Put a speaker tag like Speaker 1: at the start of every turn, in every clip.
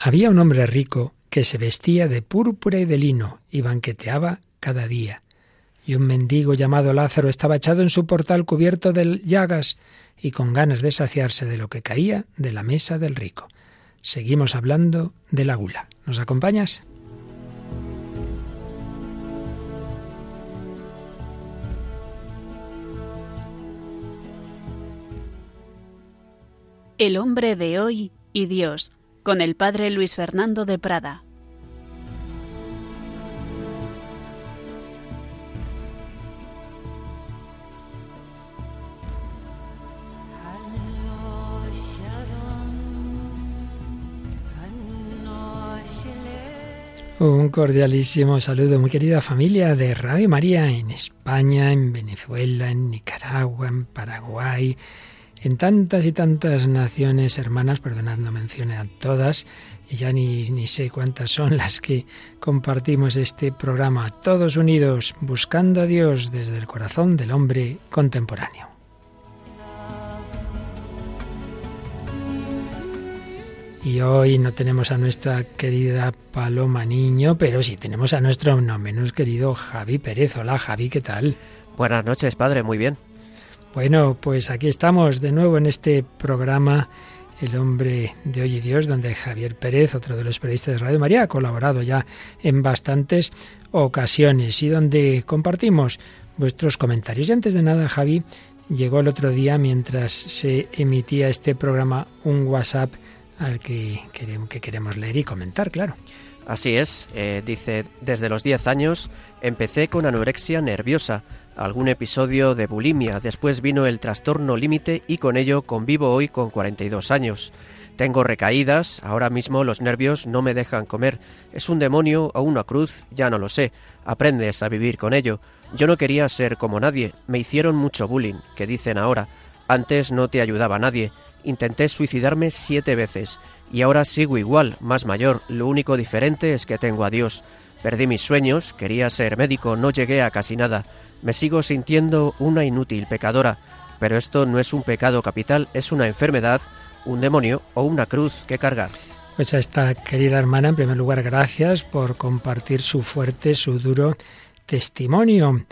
Speaker 1: Había un hombre rico que se vestía de púrpura y de lino y banqueteaba cada día. Y un mendigo llamado Lázaro estaba echado en su portal cubierto de llagas y con ganas de saciarse de lo que caía de la mesa del rico. Seguimos hablando de la gula. ¿Nos acompañas?
Speaker 2: El hombre de hoy y Dios con el padre Luis Fernando de Prada.
Speaker 1: Un cordialísimo saludo, muy querida familia de Radio María en España, en Venezuela, en Nicaragua, en Paraguay, en tantas y tantas naciones hermanas, perdonad, no mencione a todas, y ya ni, ni sé cuántas son las que compartimos este programa, todos unidos, buscando a Dios desde el corazón del hombre contemporáneo. Y hoy no tenemos a nuestra querida Paloma Niño, pero sí tenemos a nuestro no menos querido Javi Pérez. Hola Javi, ¿qué tal?
Speaker 3: Buenas noches, padre, muy bien.
Speaker 1: Bueno, pues aquí estamos de nuevo en este programa El hombre de hoy y Dios, donde Javier Pérez, otro de los periodistas de Radio María, ha colaborado ya en bastantes ocasiones y donde compartimos vuestros comentarios. Y antes de nada, Javi, llegó el otro día mientras se emitía este programa un WhatsApp al que que queremos leer y comentar, claro.
Speaker 3: Así es, eh, dice, desde los 10 años empecé con anorexia nerviosa algún episodio de bulimia, después vino el trastorno límite y con ello convivo hoy con 42 años. Tengo recaídas, ahora mismo los nervios no me dejan comer. ¿Es un demonio o una cruz? Ya no lo sé. Aprendes a vivir con ello. Yo no quería ser como nadie. Me hicieron mucho bullying, que dicen ahora. Antes no te ayudaba nadie. Intenté suicidarme siete veces. Y ahora sigo igual, más mayor. Lo único diferente es que tengo a Dios. Perdí mis sueños, quería ser médico, no llegué a casi nada. Me sigo sintiendo una inútil pecadora, pero esto no es un pecado capital, es una enfermedad, un demonio o una cruz que cargar.
Speaker 1: Pues a esta querida hermana, en primer lugar, gracias por compartir su fuerte, su duro testimonio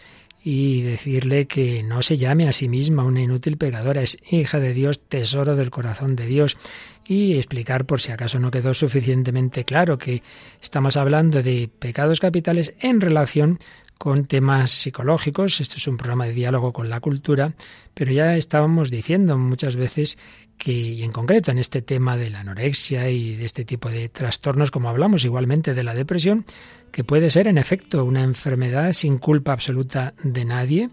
Speaker 1: y decirle que no se llame a sí misma una inútil pecadora, es hija de Dios, tesoro del corazón de Dios. Y explicar por si acaso no quedó suficientemente claro que estamos hablando de pecados capitales en relación con temas psicológicos. Esto es un programa de diálogo con la cultura, pero ya estábamos diciendo muchas veces que, y en concreto en este tema de la anorexia y de este tipo de trastornos, como hablamos igualmente de la depresión, que puede ser en efecto una enfermedad sin culpa absoluta de nadie,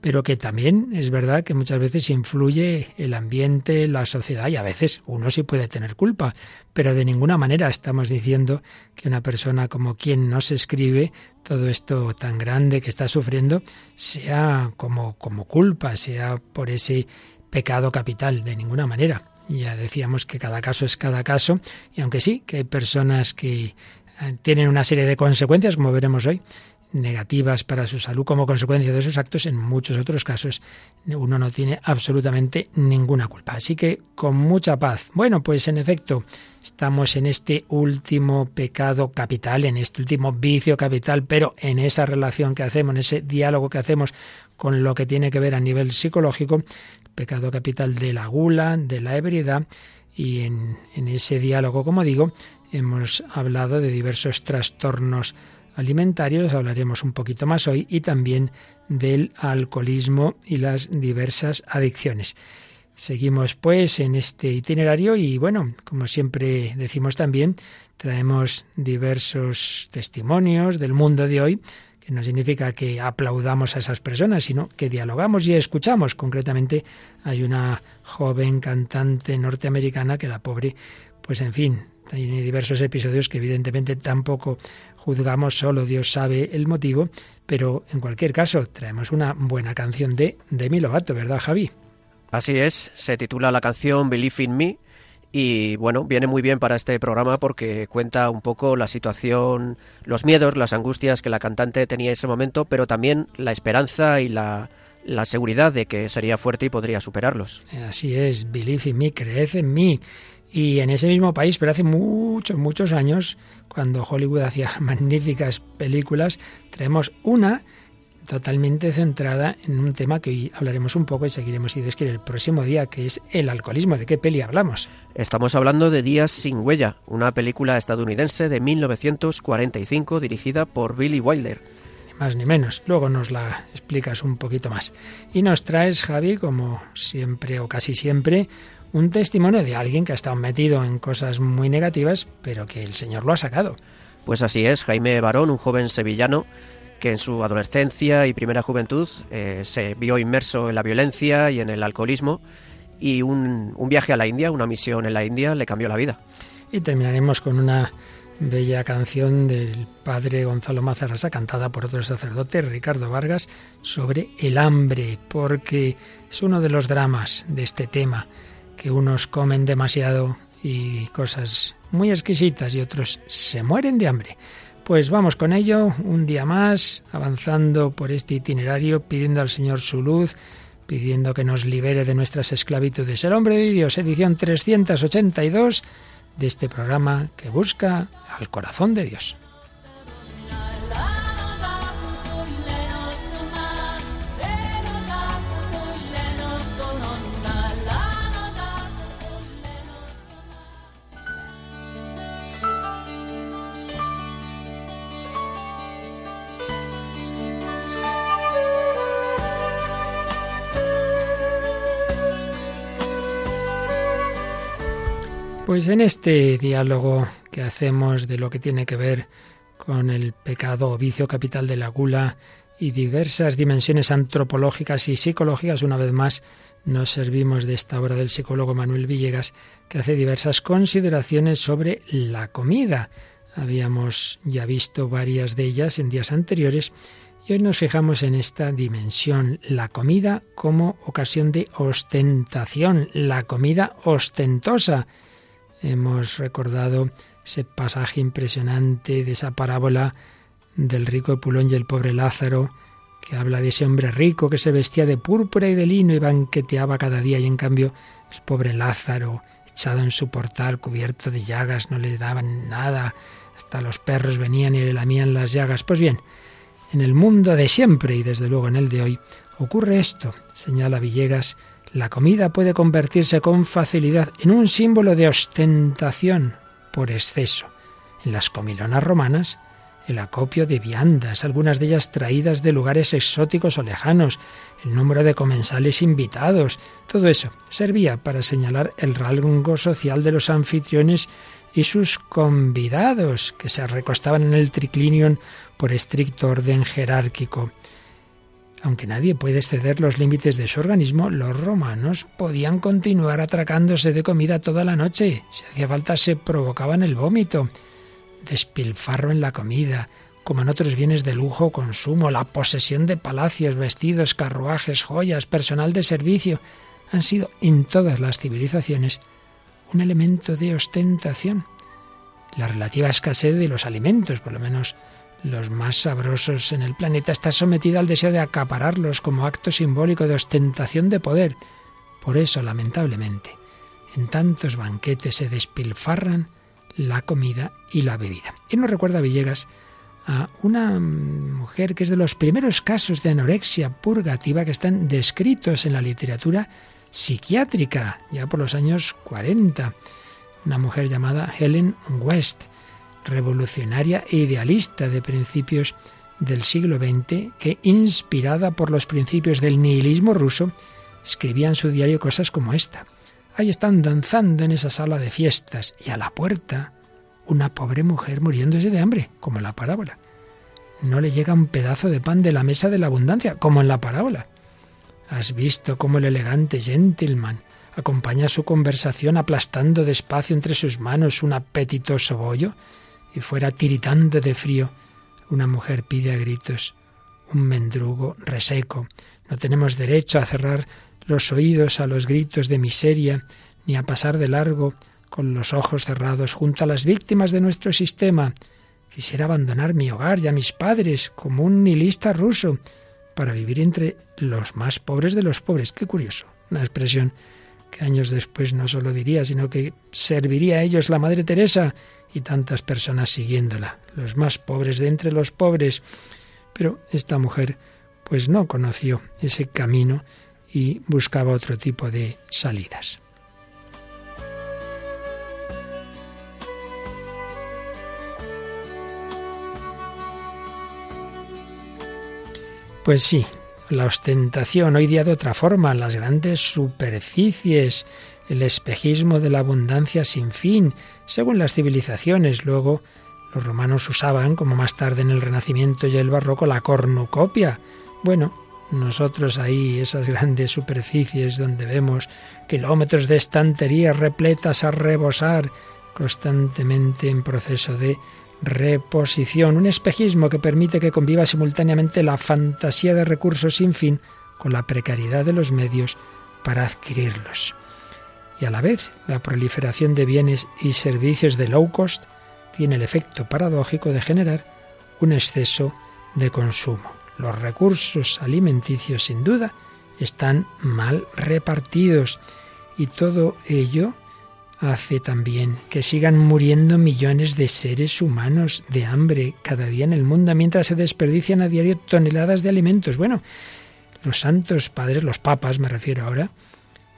Speaker 1: pero que también es verdad que muchas veces influye el ambiente, la sociedad y a veces uno sí puede tener culpa, pero de ninguna manera estamos diciendo que una persona como quien no se escribe todo esto tan grande que está sufriendo sea como, como culpa, sea por ese pecado capital, de ninguna manera. Ya decíamos que cada caso es cada caso y aunque sí que hay personas que tienen una serie de consecuencias, como veremos hoy, negativas para su salud como consecuencia de sus actos, en muchos otros casos uno no tiene absolutamente ninguna culpa. Así que con mucha paz. Bueno, pues en efecto, estamos en este último pecado capital, en este último vicio capital, pero en esa relación que hacemos, en ese diálogo que hacemos con lo que tiene que ver a nivel psicológico, pecado capital de la gula, de la ebriedad, y en, en ese diálogo, como digo, hemos hablado de diversos trastornos alimentarios, hablaremos un poquito más hoy, y también del alcoholismo y las diversas adicciones. Seguimos pues en este itinerario y bueno, como siempre decimos también, traemos diversos testimonios del mundo de hoy, que no significa que aplaudamos a esas personas, sino que dialogamos y escuchamos. Concretamente hay una joven cantante norteamericana que la pobre, pues en fin, tiene diversos episodios que evidentemente tampoco juzgamos, solo Dios sabe el motivo, pero en cualquier caso traemos una buena canción de Demi Lovato, ¿verdad Javi?
Speaker 3: Así es, se titula la canción Believe in Me y bueno, viene muy bien para este programa porque cuenta un poco la situación, los miedos, las angustias que la cantante tenía en ese momento, pero también la esperanza y la, la seguridad de que sería fuerte y podría superarlos.
Speaker 1: Así es, Believe in Me, creed en mí. Y en ese mismo país, pero hace muchos, muchos años, cuando Hollywood hacía magníficas películas, traemos una totalmente centrada en un tema que hoy hablaremos un poco y seguiremos, si Dios quiere, el próximo día, que es el alcoholismo. ¿De qué peli hablamos?
Speaker 3: Estamos hablando de Días sin huella, una película estadounidense de 1945 dirigida por Billy Wilder.
Speaker 1: Ni más ni menos. Luego nos la explicas un poquito más. Y nos traes, Javi, como siempre o casi siempre, un testimonio de alguien que ha estado metido en cosas muy negativas, pero que el Señor lo ha sacado.
Speaker 3: Pues así es, Jaime Barón, un joven sevillano que en su adolescencia y primera juventud eh, se vio inmerso en la violencia y en el alcoholismo y un, un viaje a la India, una misión en la India, le cambió la vida.
Speaker 1: Y terminaremos con una bella canción del padre Gonzalo Mazarasa, cantada por otro sacerdote, Ricardo Vargas, sobre el hambre, porque es uno de los dramas de este tema, que unos comen demasiado y cosas muy exquisitas y otros se mueren de hambre. Pues vamos con ello, un día más, avanzando por este itinerario, pidiendo al Señor su luz, pidiendo que nos libere de nuestras esclavitudes. El hombre de Dios, edición 382 de este programa que busca al corazón de Dios. Pues en este diálogo que hacemos de lo que tiene que ver con el pecado o vicio capital de la gula y diversas dimensiones antropológicas y psicológicas, una vez más nos servimos de esta obra del psicólogo Manuel Villegas, que hace diversas consideraciones sobre la comida. Habíamos ya visto varias de ellas en días anteriores y hoy nos fijamos en esta dimensión, la comida como ocasión de ostentación, la comida ostentosa Hemos recordado ese pasaje impresionante de esa parábola del rico Epulón y el pobre Lázaro, que habla de ese hombre rico que se vestía de púrpura y de lino y banqueteaba cada día y en cambio el pobre Lázaro, echado en su portal, cubierto de llagas, no le daban nada, hasta los perros venían y le lamían las llagas. Pues bien, en el mundo de siempre y desde luego en el de hoy ocurre esto, señala Villegas, la comida puede convertirse con facilidad en un símbolo de ostentación por exceso. En las comilonas romanas, el acopio de viandas, algunas de ellas traídas de lugares exóticos o lejanos, el número de comensales invitados, todo eso servía para señalar el rango social de los anfitriones y sus convidados, que se recostaban en el triclinion por estricto orden jerárquico. Aunque nadie puede exceder los límites de su organismo, los romanos podían continuar atracándose de comida toda la noche. Si hacía falta se provocaban el vómito. Despilfarro en la comida, como en otros bienes de lujo consumo, la posesión de palacios, vestidos, carruajes, joyas, personal de servicio, han sido en todas las civilizaciones un elemento de ostentación. La relativa escasez de los alimentos, por lo menos los más sabrosos en el planeta, está sometida al deseo de acapararlos como acto simbólico de ostentación de poder. Por eso, lamentablemente, en tantos banquetes se despilfarran la comida y la bebida. Y nos recuerda Villegas a una mujer que es de los primeros casos de anorexia purgativa que están descritos en la literatura psiquiátrica, ya por los años 40. Una mujer llamada Helen West revolucionaria e idealista de principios del siglo XX, que, inspirada por los principios del nihilismo ruso, escribía en su diario cosas como esta. Ahí están danzando en esa sala de fiestas y a la puerta una pobre mujer muriéndose de hambre, como en la parábola. No le llega un pedazo de pan de la mesa de la abundancia, como en la parábola. ¿Has visto cómo el elegante gentleman acompaña su conversación aplastando despacio entre sus manos un apetitoso bollo? Y fuera tiritando de frío, una mujer pide a gritos un mendrugo reseco. No tenemos derecho a cerrar los oídos a los gritos de miseria, ni a pasar de largo con los ojos cerrados junto a las víctimas de nuestro sistema. Quisiera abandonar mi hogar y a mis padres como un nihilista ruso para vivir entre los más pobres de los pobres. Qué curioso. Una expresión que años después no solo diría, sino que serviría a ellos la Madre Teresa y tantas personas siguiéndola, los más pobres de entre los pobres. Pero esta mujer pues no conoció ese camino y buscaba otro tipo de salidas. Pues sí, la ostentación hoy día de otra forma, las grandes superficies, el espejismo de la abundancia sin fin, según las civilizaciones. Luego los romanos usaban, como más tarde en el Renacimiento y el Barroco, la cornucopia. Bueno, nosotros ahí, esas grandes superficies donde vemos kilómetros de estanterías repletas a rebosar, constantemente en proceso de reposición, un espejismo que permite que conviva simultáneamente la fantasía de recursos sin fin con la precariedad de los medios para adquirirlos. Y a la vez, la proliferación de bienes y servicios de low cost tiene el efecto paradójico de generar un exceso de consumo. Los recursos alimenticios, sin duda, están mal repartidos y todo ello hace también que sigan muriendo millones de seres humanos de hambre cada día en el mundo, mientras se desperdician a diario toneladas de alimentos. Bueno, los santos padres, los papas me refiero ahora,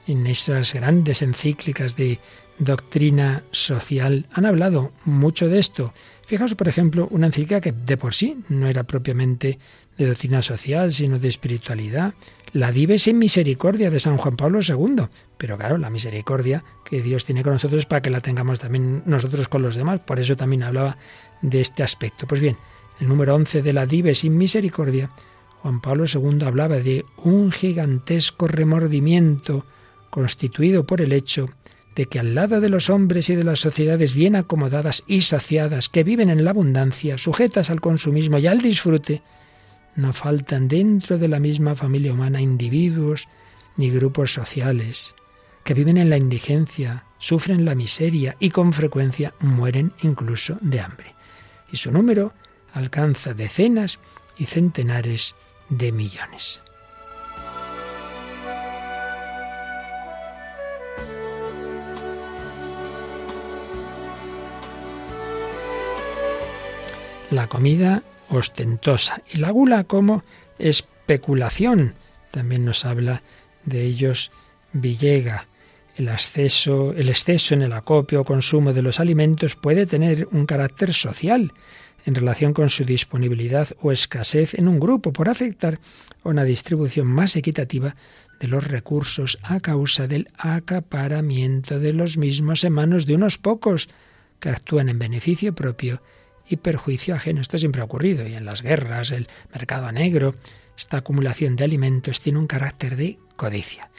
Speaker 1: en esas grandes encíclicas de doctrina social han hablado mucho de esto. Fijaos, por ejemplo, una encíclica que de por sí no era propiamente de doctrina social, sino de espiritualidad, la Dives en Misericordia de San Juan Pablo II. Pero claro, la misericordia que Dios tiene con nosotros para que la tengamos también nosotros con los demás. Por eso también hablaba de este aspecto. Pues bien, el número 11 de la Dives sin Misericordia, Juan Pablo II hablaba de un gigantesco remordimiento constituido por el hecho de que al lado de los hombres y de las sociedades bien acomodadas y saciadas, que viven en la abundancia, sujetas al consumismo y al disfrute, no faltan dentro de la misma familia humana individuos ni grupos sociales que viven en la indigencia, sufren la miseria y con frecuencia mueren incluso de hambre. Y su número alcanza decenas y centenares de millones. La comida ostentosa. Y la gula como especulación. También nos habla de ellos Villega. El exceso, el exceso en el acopio o consumo de los alimentos puede tener un carácter social en relación con su disponibilidad o escasez en un grupo por afectar a una distribución más equitativa de los recursos a causa del acaparamiento de los mismos en manos de unos pocos que actúan en beneficio propio y perjuicio ajeno. Esto siempre ha ocurrido y en las guerras, el mercado negro, esta acumulación de alimentos tiene un carácter de codicia.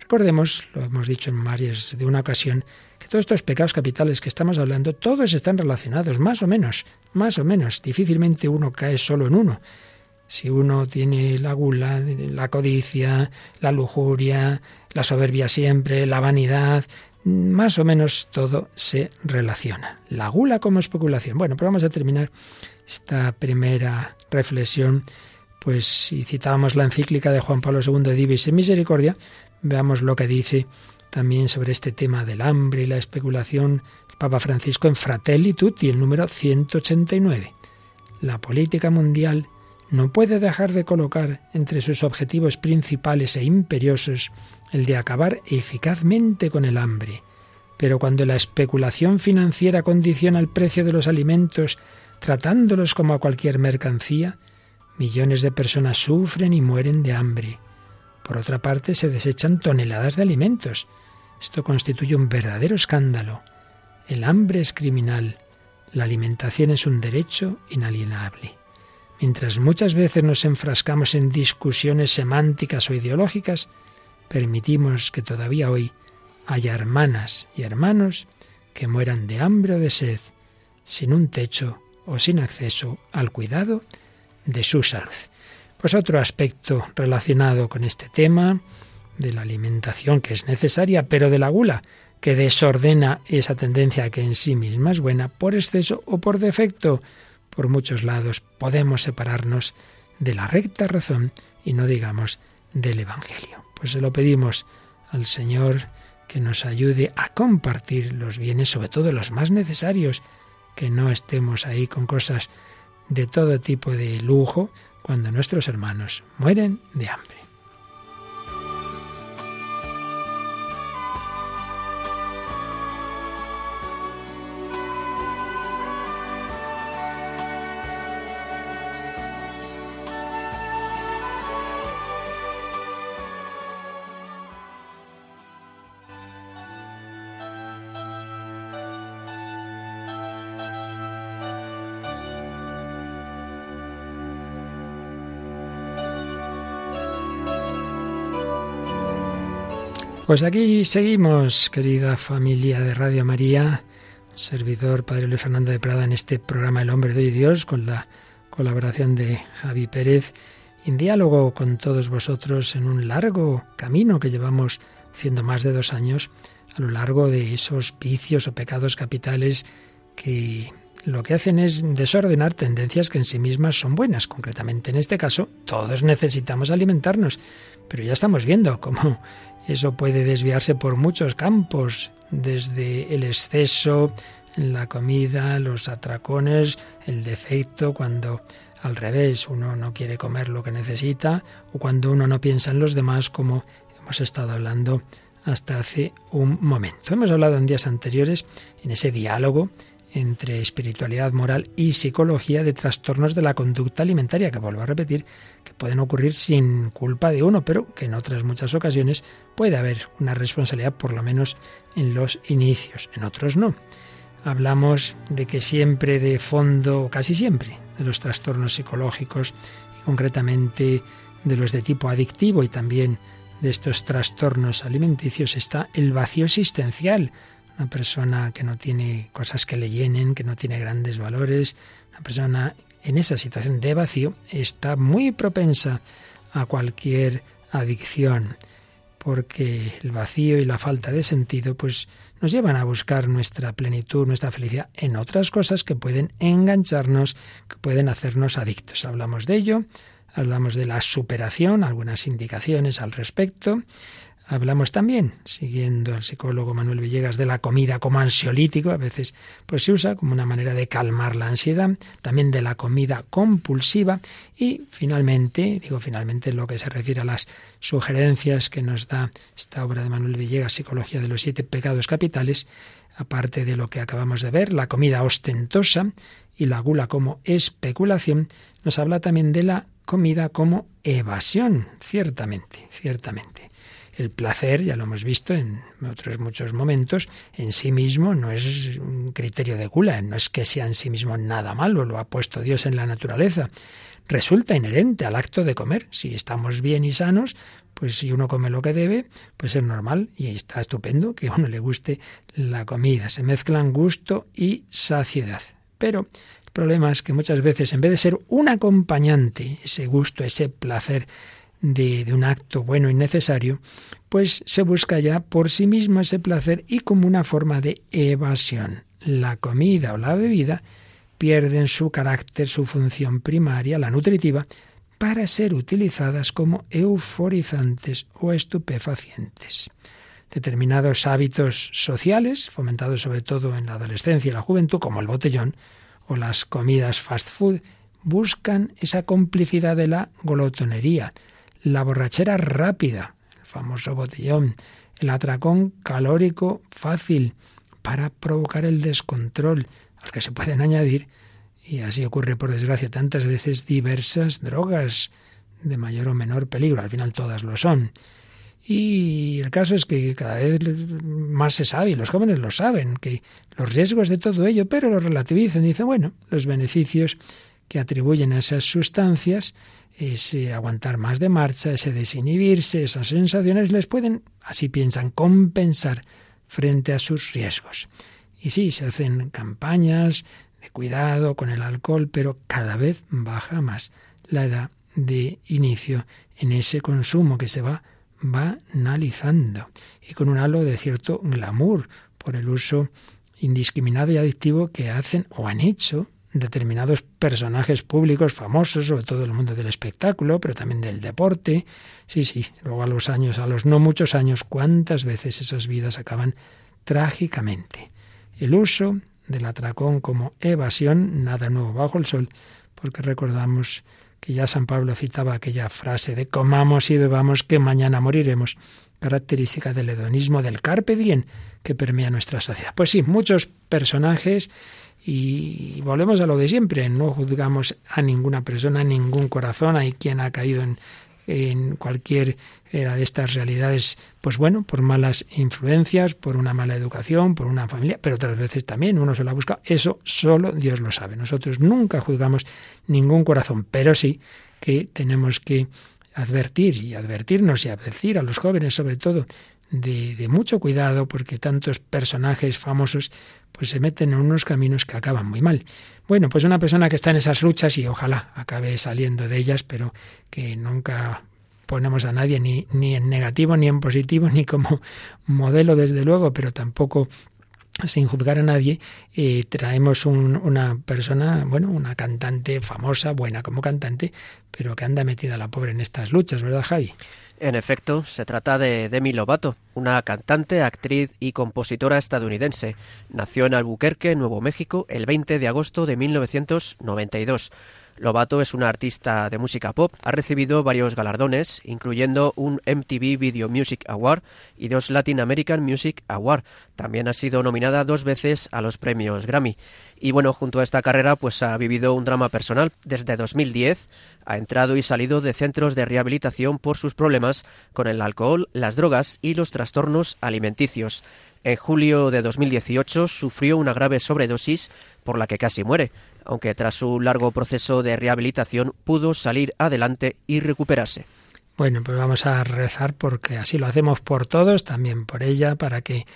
Speaker 1: Recordemos, lo hemos dicho en varias de una ocasión, que todos estos pecados capitales que estamos hablando, todos están relacionados, más o menos, más o menos. Difícilmente uno cae solo en uno. Si uno tiene la gula, la codicia, la lujuria, la soberbia siempre, la vanidad, más o menos todo se relaciona. La gula como especulación. Bueno, pero vamos a terminar esta primera reflexión, pues si citábamos la encíclica de Juan Pablo II de Divis en Misericordia, veamos lo que dice también sobre este tema del hambre y la especulación el Papa Francisco en Fratelli Tutti, el número 189. La política mundial no puede dejar de colocar entre sus objetivos principales e imperiosos el de acabar eficazmente con el hambre. Pero cuando la especulación financiera condiciona el precio de los alimentos, tratándolos como a cualquier mercancía, millones de personas sufren y mueren de hambre. Por otra parte, se desechan toneladas de alimentos. Esto constituye un verdadero escándalo. El hambre es criminal. La alimentación es un derecho inalienable. Mientras muchas veces nos enfrascamos en discusiones semánticas o ideológicas, permitimos que todavía hoy haya hermanas y hermanos que mueran de hambre o de sed, sin un techo o sin acceso al cuidado de su salud. Pues otro aspecto relacionado con este tema de la alimentación que es necesaria, pero de la gula, que desordena esa tendencia que en sí misma es buena por exceso o por defecto, por muchos lados podemos separarnos de la recta razón y no digamos del Evangelio. Pues se lo pedimos al Señor que nos ayude a compartir los bienes, sobre todo los más necesarios, que no estemos ahí con cosas de todo tipo de lujo cuando nuestros hermanos mueren de hambre. Pues aquí seguimos, querida familia de Radio María, servidor Padre Luis Fernando de Prada en este programa El Hombre de Hoy Dios, con la colaboración de Javi Pérez, en diálogo con todos vosotros en un largo camino que llevamos haciendo más de dos años, a lo largo de esos vicios o pecados capitales que lo que hacen es desordenar tendencias que en sí mismas son buenas. Concretamente, en este caso, todos necesitamos alimentarnos, pero ya estamos viendo cómo eso puede desviarse por muchos campos, desde el exceso en la comida, los atracones, el defecto, cuando al revés uno no quiere comer lo que necesita, o cuando uno no piensa en los demás, como hemos estado hablando hasta hace un momento. Hemos hablado en días anteriores, en ese diálogo entre espiritualidad moral y psicología de trastornos de la conducta alimentaria, que vuelvo a repetir, que pueden ocurrir sin culpa de uno, pero que en otras muchas ocasiones puede haber una responsabilidad, por lo menos en los inicios, en otros no. Hablamos de que siempre de fondo, casi siempre, de los trastornos psicológicos y concretamente de los de tipo adictivo y también de estos trastornos alimenticios está el vacío existencial, una persona que no tiene cosas que le llenen, que no tiene grandes valores, una persona en esa situación de vacío está muy propensa a cualquier adicción, porque el vacío y la falta de sentido pues nos llevan a buscar nuestra plenitud, nuestra felicidad en otras cosas que pueden engancharnos, que pueden hacernos adictos. Hablamos de ello, hablamos de la superación, algunas indicaciones al respecto, Hablamos también, siguiendo al psicólogo Manuel Villegas, de la comida como ansiolítico, a veces pues se usa como una manera de calmar la ansiedad, también de la comida compulsiva y finalmente, digo finalmente en lo que se refiere a las sugerencias que nos da esta obra de Manuel Villegas, Psicología de los siete pecados capitales, aparte de lo que acabamos de ver, la comida ostentosa y la gula como especulación, nos habla también de la comida como evasión, ciertamente, ciertamente. El placer, ya lo hemos visto en otros muchos momentos, en sí mismo no es un criterio de gula, no es que sea en sí mismo nada malo, lo ha puesto Dios en la naturaleza. Resulta inherente al acto de comer. Si estamos bien y sanos, pues si uno come lo que debe, pues es normal y está estupendo que a uno le guste la comida. Se mezclan gusto y saciedad. Pero el problema es que muchas veces, en vez de ser un acompañante, ese gusto, ese placer, de, un acto bueno y necesario, pues se busca ya por sí mismo ese placer y como una forma de evasión. La comida o la bebida pierden su carácter, su función primaria, la nutritiva, para ser utilizadas como euforizantes o estupefacientes. Determinados hábitos sociales, fomentados sobre todo en la adolescencia y la juventud, como el botellón o las comidas fast food, buscan esa complicidad de la glotonería, la borrachera rápida, el famoso botellón, el atracón calórico fácil para provocar el descontrol, al que se pueden añadir, y así ocurre por desgracia tantas veces, diversas drogas de mayor o menor peligro, al final todas lo son. Y el caso es que cada vez más se sabe, y los jóvenes lo saben, que los riesgos de todo ello, pero lo relativizan, dicen, bueno, los beneficios que atribuyen a esas sustancias ese aguantar más de marcha, ese desinhibirse, esas sensaciones les pueden, así piensan, compensar frente a sus riesgos. Y sí, se hacen campañas de cuidado con el alcohol, pero cada vez baja más la edad de inicio en ese consumo que se va banalizando y con un halo de cierto glamour por el uso indiscriminado y adictivo que hacen o han hecho determinados personajes públicos famosos, sobre todo el mundo del espectáculo, pero también del deporte. Sí, sí, luego a los años, a los no muchos años, cuántas veces esas vidas acaban trágicamente. El uso del atracón como evasión, nada nuevo bajo el sol, porque recordamos que ya San Pablo citaba aquella frase de comamos y bebamos que mañana moriremos, característica del hedonismo del carpe diem que permea nuestra sociedad. Pues sí, muchos personajes y volvemos a lo de siempre, no juzgamos a ninguna persona, a ningún corazón, hay quien ha caído en, en cualquier era de estas realidades, pues bueno, por malas influencias, por una mala educación, por una familia, pero otras veces también uno se la busca. Eso solo Dios lo sabe. Nosotros nunca juzgamos ningún corazón, pero sí que tenemos que advertir y advertirnos y advertir a los jóvenes sobre todo de, mucho cuidado porque tantos personajes famosos pues se meten en unos caminos que acaban muy mal. Bueno, pues una persona que está en esas luchas y ojalá acabe saliendo de ellas, pero que nunca ponemos a nadie ni, ni en negativo ni en positivo ni como modelo desde luego, pero tampoco sin juzgar a nadie, eh, traemos una persona, bueno, una cantante famosa, buena como cantante, pero que anda metida la pobre en estas luchas, ¿verdad, Javi?
Speaker 3: En efecto, se trata de Demi Lovato, una cantante, actriz y compositora estadounidense. Nació en Albuquerque, Nuevo México, el 20 de agosto de 1992. Lobato es una artista de música pop, ha recibido varios galardones, incluyendo un MTV Video Music Award y dos Latin American Music Award. También ha sido nominada dos veces a los premios Grammy. Y bueno, junto a esta carrera, pues ha vivido un drama personal. Desde 2010 ha entrado y salido de centros de rehabilitación por sus problemas con el alcohol, las drogas y los trastornos alimenticios. En julio de 2018 sufrió una grave sobredosis por la que casi muere aunque tras un largo proceso de rehabilitación pudo salir adelante y recuperarse.
Speaker 1: Bueno, pues vamos a rezar porque así lo hacemos por todos, también por ella, para que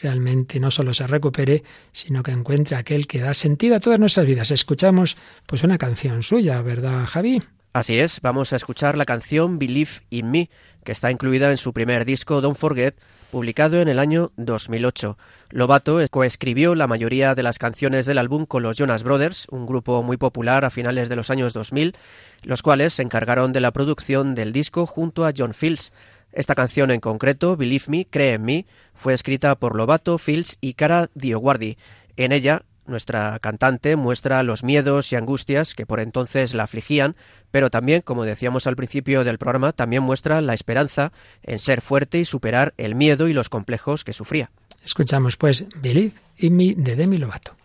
Speaker 1: realmente no solo se recupere, sino que encuentre aquel que da sentido a todas nuestras vidas. Escuchamos pues una canción suya, ¿verdad, Javi?
Speaker 3: Así es, vamos a escuchar la canción Believe in Me, que está incluida en su primer disco Don't Forget, publicado en el año 2008. Lobato coescribió la mayoría de las canciones del álbum con los Jonas Brothers, un grupo muy popular a finales de los años 2000, los cuales se encargaron de la producción del disco junto a John Fields. Esta canción en concreto, Believe Me, Cree en mí, fue escrita por Lobato, Fields y Cara Dioguardi. En ella, nuestra cantante muestra los miedos y angustias que por entonces la afligían, pero también, como decíamos al principio del programa, también muestra la esperanza en ser fuerte y superar el miedo y los complejos que sufría.
Speaker 1: Escuchamos pues Believe in Me de Demi Lovato.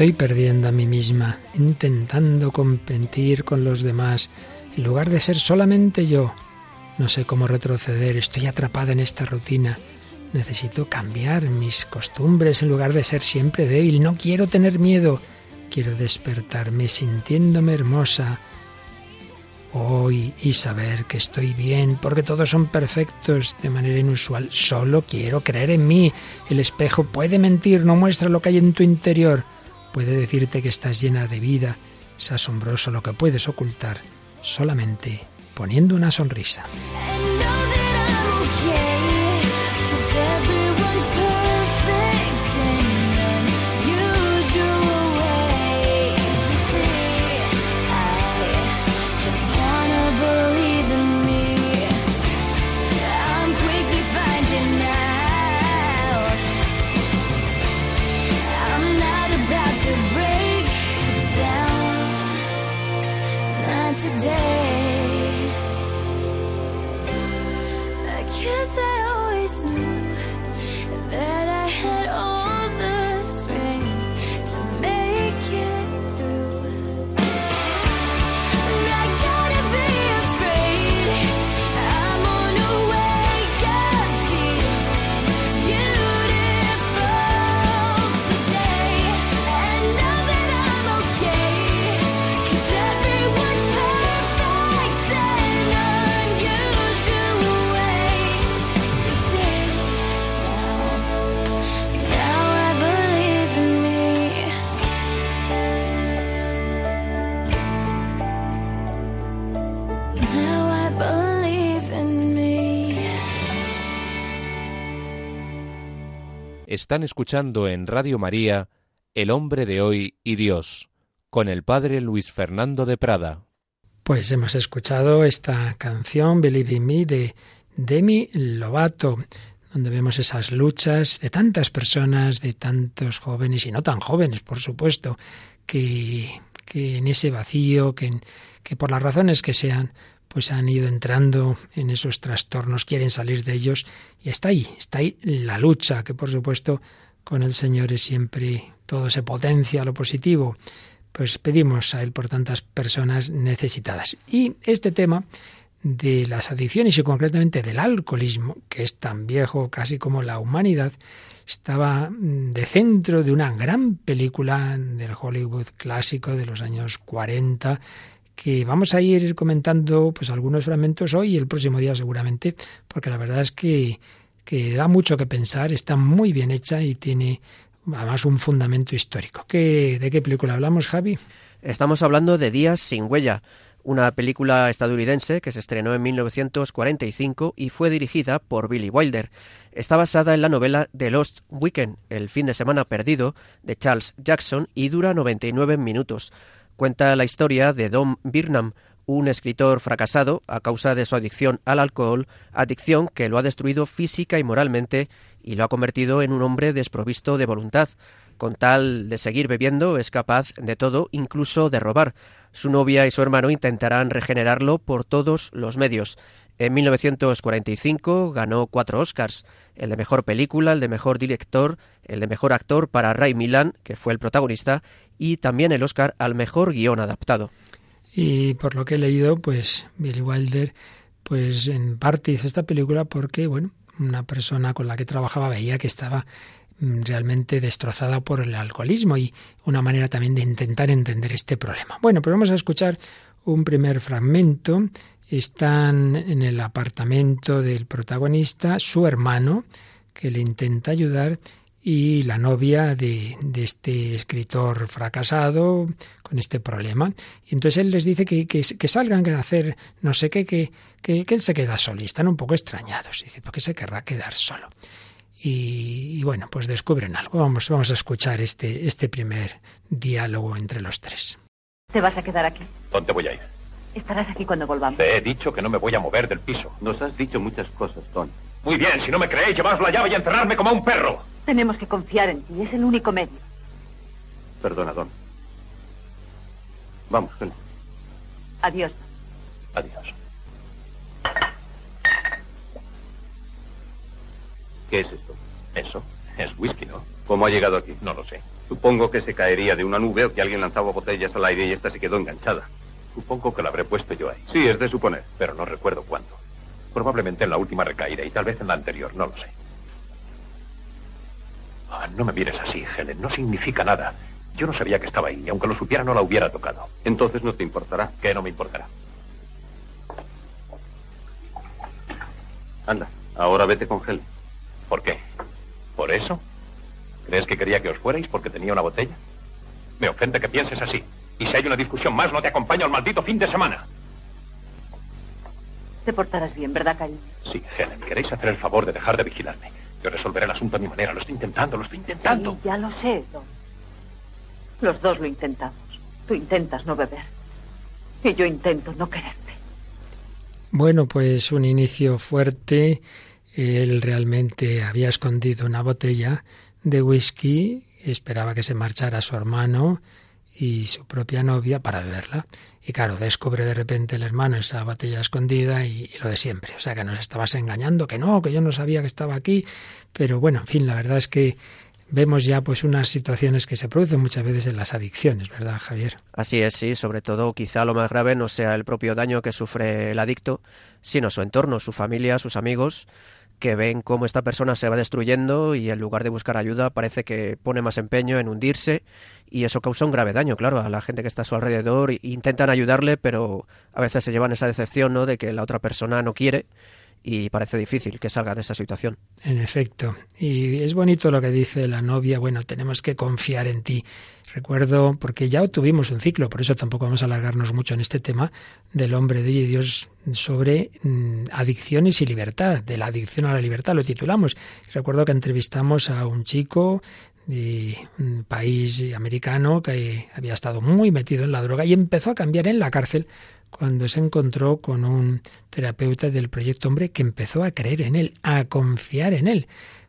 Speaker 1: Estoy perdiendo a mí misma, intentando competir con los demás, en lugar de ser solamente yo. No sé cómo retroceder, estoy atrapada en esta rutina. Necesito cambiar mis costumbres en lugar de ser siempre débil. No quiero tener miedo. Quiero despertarme sintiéndome hermosa. hoy y saber que estoy bien, porque todos son perfectos de manera inusual. Solo quiero creer en mí. El espejo puede mentir, no muestra lo que hay en tu interior. Puede decirte que estás llena de vida. Es asombroso lo que puedes ocultar solamente poniendo una sonrisa.
Speaker 4: Están escuchando en Radio María El hombre de hoy y Dios, con el padre Luis Fernando de Prada.
Speaker 1: Pues hemos escuchado esta canción, Believe in Me, de Demi Lovato, donde vemos esas luchas de tantas personas, de tantos jóvenes y no tan jóvenes, por supuesto, que, que en ese vacío, que, que por las razones que sean, pues han ido entrando en esos trastornos, quieren salir de ellos y está ahí, está ahí la lucha, que por supuesto con el Señor es siempre todo se potencia lo positivo. Pues pedimos a Él por tantas personas necesitadas. Y este tema de las adicciones y concretamente del alcoholismo, que es tan viejo casi como la humanidad, estaba de centro de una gran película del Hollywood clásico de los años 40 que vamos a ir comentando pues algunos fragmentos hoy y el próximo día seguramente, porque la verdad es que, que da mucho que pensar, está muy bien hecha y tiene además un fundamento histórico. ¿Qué, ¿De qué película hablamos, Javi?
Speaker 3: Estamos hablando de Días sin huella, una película estadounidense que se estrenó en 1945 y fue dirigida por Billy Wilder. Está basada en la novela The Lost Weekend, El fin de semana perdido, de Charles Jackson y dura 99 minutos. Cuenta la historia de Don Birnam, un escritor fracasado a causa de su adicción al alcohol, adicción que lo ha destruido física y moralmente y lo ha convertido en un hombre desprovisto de voluntad. Con tal de seguir bebiendo es capaz de todo, incluso de robar. Su novia y su hermano intentarán regenerarlo por todos los medios. En 1945 ganó cuatro Oscars, el de mejor película, el de mejor director, el de mejor actor para Ray Milan, que fue el protagonista, y también el Oscar al mejor guion adaptado.
Speaker 1: Y por lo que he leído, pues Billy Wilder, pues en parte hizo esta película porque, bueno, una persona con la que trabajaba veía que estaba mm, realmente destrozada por el alcoholismo y una manera también de intentar entender este problema. Bueno, pues vamos a escuchar un primer fragmento. Están en el apartamento del protagonista su hermano, que le intenta ayudar, y la novia de, de, este escritor fracasado con este problema. Y entonces él les dice que, que, que salgan a hacer no sé qué, que, que, él se queda solo y están un poco extrañados. Y dice, ¿por qué se querrá quedar solo? Y, y, bueno, pues descubren algo. Vamos, vamos a escuchar este, este primer diálogo entre los tres.
Speaker 5: ¿Te vas a quedar aquí?
Speaker 6: ¿Dónde voy a ir?
Speaker 5: Estarás aquí cuando volvamos.
Speaker 6: Te he dicho que no me voy a mover del piso.
Speaker 7: Nos has dicho muchas cosas, Don.
Speaker 6: Muy bien, si no me creéis, llevaos la llave y encerrarme como a un perro.
Speaker 5: Tenemos que confiar en ti, es el único medio.
Speaker 7: Perdona, Don. Vamos, ven.
Speaker 5: Adiós.
Speaker 6: Adiós.
Speaker 7: ¿Qué es esto?
Speaker 6: Eso. Es whisky, ¿no?
Speaker 7: ¿Cómo ha llegado aquí?
Speaker 6: No lo sé.
Speaker 7: Supongo que se caería de una nube o que alguien lanzaba botellas al aire y esta se quedó enganchada.
Speaker 6: Supongo que la habré puesto yo ahí.
Speaker 7: Sí, es de suponer.
Speaker 6: Pero no recuerdo cuándo. Probablemente en la última recaída y tal vez en la anterior, no lo sé. Ah, no me mires así, Helen. No significa nada. Yo no sabía que estaba ahí. Aunque lo supiera, no la hubiera tocado.
Speaker 7: Entonces no te importará.
Speaker 6: Que no me importará.
Speaker 7: Anda, ahora vete con Helen.
Speaker 6: ¿Por qué? ¿Por eso? ¿Crees que quería que os fuerais porque tenía una botella? Me ofende que pienses así. Y si hay una discusión más, no te acompaño al maldito fin de semana.
Speaker 5: Te portarás bien, ¿verdad, cariño?
Speaker 6: Sí, Helen, ¿queréis hacer el favor de dejar de vigilarme? Yo resolveré el asunto a mi manera. Lo estoy intentando, lo estoy intentando.
Speaker 5: Sí, ya lo sé, Don. Los dos lo intentamos. Tú intentas no beber. Y yo intento no quererte.
Speaker 1: Bueno, pues un inicio fuerte. Él realmente había escondido una botella de whisky, esperaba que se marchara su hermano y su propia novia para beberla. Y claro, descubre de repente el hermano esa botella escondida y, y, lo de siempre. O sea, que nos estabas engañando, que no, que yo no sabía que estaba aquí. Pero bueno, en fin, la verdad es que vemos ya pues unas situaciones que se producen muchas veces en las adicciones, ¿verdad, Javier?
Speaker 3: Así es, sí, sobre todo quizá lo más grave no sea el propio daño que sufre el adicto, sino su entorno, su familia, sus amigos, que ven cómo esta persona se va destruyendo y en lugar de buscar ayuda parece que pone más empeño en hundirse y eso causa un grave daño, claro, a la gente que está a su alrededor. Intentan ayudarle, pero a veces se llevan esa decepción, ¿no?, de que la otra persona no quiere y parece difícil que salga de esa situación.
Speaker 1: En efecto. Y es bonito lo que dice la novia, bueno, tenemos que confiar en ti. Recuerdo, porque ya tuvimos un ciclo, por eso tampoco vamos a alargarnos mucho en este tema, del hombre de Dios sobre mm, adicciones y libertad, de la adicción a la libertad, lo titulamos. Recuerdo que entrevistamos a un chico de un país americano que había estado muy metido en la droga y empezó a cambiar en la cárcel cuando se encontró con un terapeuta del proyecto Hombre que empezó a creer en él, a confiar en él.